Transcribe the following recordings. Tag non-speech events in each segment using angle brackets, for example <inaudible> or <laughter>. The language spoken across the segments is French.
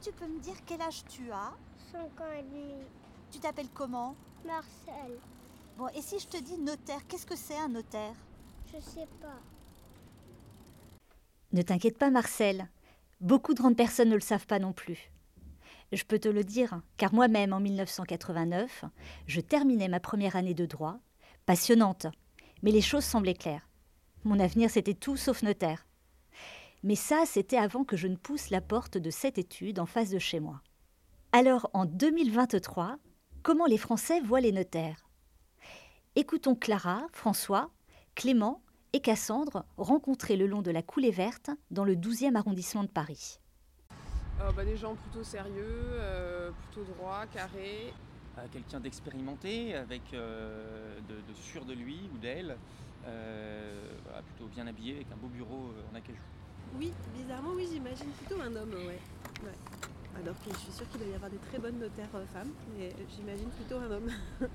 tu peux me dire quel âge tu as 5 ans et demi. Tu t'appelles comment Marcel, Bon, et si je te dis notaire, qu'est-ce que c'est un notaire je sais pas. Ne t'inquiète pas, Marcel. Beaucoup de grandes personnes ne le savent pas non plus. Je peux te le dire, car moi-même, en 1989, je terminais ma première année de droit, passionnante, mais les choses semblaient claires. Mon avenir, c'était tout sauf notaire. Mais ça, c'était avant que je ne pousse la porte de cette étude en face de chez moi. Alors, en 2023, comment les Français voient les notaires? Écoutons Clara, François, Clément et Cassandre rencontrés le long de la coulée verte dans le 12e arrondissement de Paris. Euh, bah, des gens plutôt sérieux, euh, plutôt droits, carrés. à quelqu'un d'expérimenté, avec euh, de, de sûr de lui ou d'elle, euh, voilà, plutôt bien habillé, avec un beau bureau euh, en acajou. Oui, bizarrement, oui, j'imagine plutôt un homme, ouais. Alors que je suis sûre qu'il doit y avoir des très bonnes notaires euh, femmes, mais j'imagine plutôt un homme. <laughs>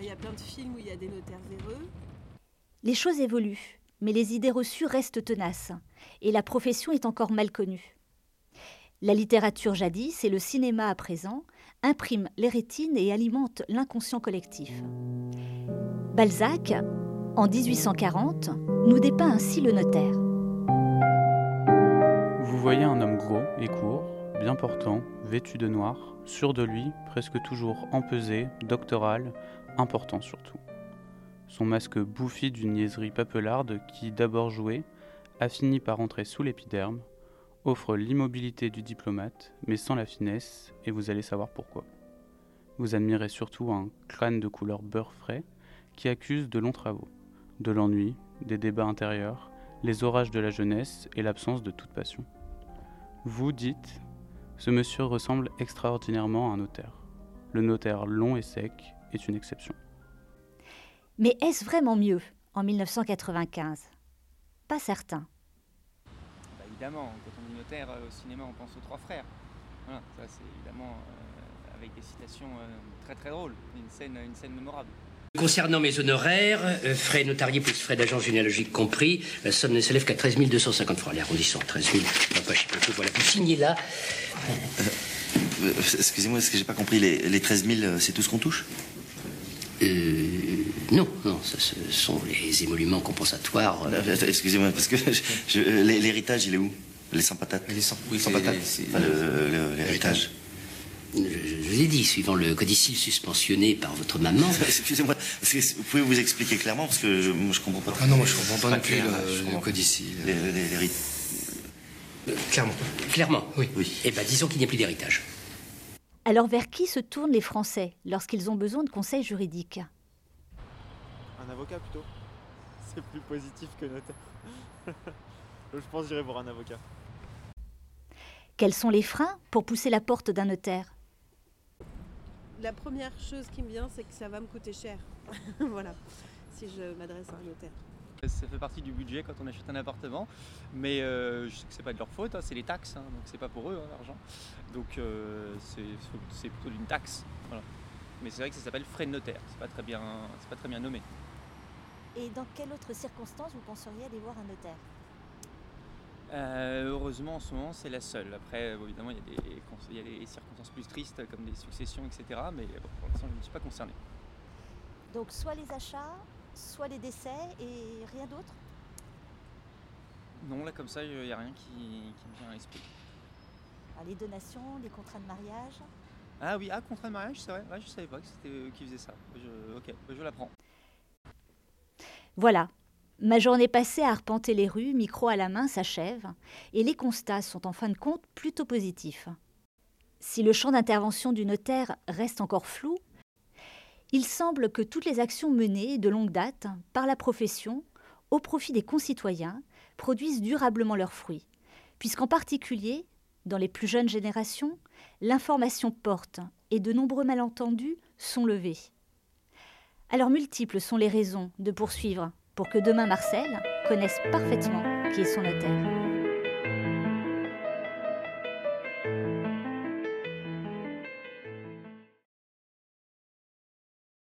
Il y a plein de films où il y a des notaires véreux. Les choses évoluent, mais les idées reçues restent tenaces, et la profession est encore mal connue. La littérature jadis et le cinéma à présent impriment les rétines et alimentent l'inconscient collectif. Balzac, en 1840, nous dépeint ainsi le notaire. Vous voyez un homme gros et court, bien portant, vêtu de noir, sûr de lui, presque toujours empesé, doctoral, important surtout. Son masque bouffi d'une niaiserie papelarde qui, d'abord joué, a fini par entrer sous l'épiderme, offre l'immobilité du diplomate, mais sans la finesse, et vous allez savoir pourquoi. Vous admirez surtout un crâne de couleur beurre frais qui accuse de longs travaux, de l'ennui, des débats intérieurs, les orages de la jeunesse et l'absence de toute passion. Vous dites, ce monsieur ressemble extraordinairement à un notaire. Le notaire long et sec est une exception. Mais est-ce vraiment mieux en 1995 Pas certain. Bah, évidemment, quand on dit notaire euh, au cinéma, on pense aux trois frères. Voilà, ça c'est évidemment euh, avec des citations euh, très très drôles, une scène, une scène mémorable. Concernant mes honoraires, euh, frais notariés plus frais d'agence généalogique compris, la somme ne s'élève qu'à 13 250 francs. Les arrondissons, 13 000, on va pas chier beaucoup. Voilà, vous signez là. Euh, Excusez-moi, est-ce que j'ai pas compris les, les 13 000, euh, c'est tout ce qu'on touche? Euh, non, non, ça, ce sont les émoluments compensatoires. euh, Euh, Excusez-moi, parce que <laughs> je- je- euh, l'hé- l'héritage, il est où? Les sans patates? Les sans- oui, sans patates L'héritage. Je, je vous ai dit, suivant le codicile suspensionné par votre maman. <laughs> Excusez-moi, vous pouvez vous expliquer clairement Parce que je, moi, je comprends pas. Ah non, moi je comprends pas non plus clair, le- le codicile. Les- les- les rit- Euh, Clairement. Clairement, Oui. Oui. Eh ben, disons qu'il n'y a plus d'héritage. Alors vers qui se tournent les Français lorsqu'ils ont besoin de conseils juridiques? Un avocat plutôt. C'est plus positif que notaire. <laughs> je pense que j'irai voir un avocat. Quels sont les freins pour pousser la porte d'un notaire? La première chose qui me vient, c'est que ça va me coûter cher. <laughs> voilà, si je m'adresse à un notaire. Ça fait partie du budget quand on achète un appartement, mais euh, je sais que c'est pas de leur faute, hein, c'est les taxes, hein, donc c'est pas pour eux hein, l'argent. Donc euh, c'est plutôt d'une taxe. Voilà. Mais c'est vrai que ça s'appelle frais de notaire, c'est pas très bien, c'est pas très bien nommé. Et dans quelle autre circonstance vous penseriez aller voir un notaire? Euh, heureusement en ce moment c'est la seule. Après évidemment il y, a des, il y a des circonstances plus tristes comme des successions etc. Mais bon, pour l'instant je ne suis pas concerné. Donc soit les achats, soit les décès et rien d'autre? Non là comme ça il n'y a rien qui, qui me vient à l'esprit. Ah, Les donations, les contrats de mariage? Ah oui, ah contrat de mariage c'est vrai, ouais, je savais pas que c'était eux qui faisaient ça. Je, ok, je l'apprends. Voilà, ma journée passée à arpenter les rues, micro à la main, s'achève, et les constats sont en fin de compte plutôt positifs. Si le champ d'intervention du notaire reste encore flou, il semble que toutes les actions menées de longue date par la profession au profit des concitoyens produisent durablement leurs fruits, puisqu'en particulier, dans les plus jeunes générations, l'information porte et de nombreux malentendus sont levés. Alors multiples sont les raisons de poursuivre pour que demain Marcel connaisse parfaitement qui est son notaire.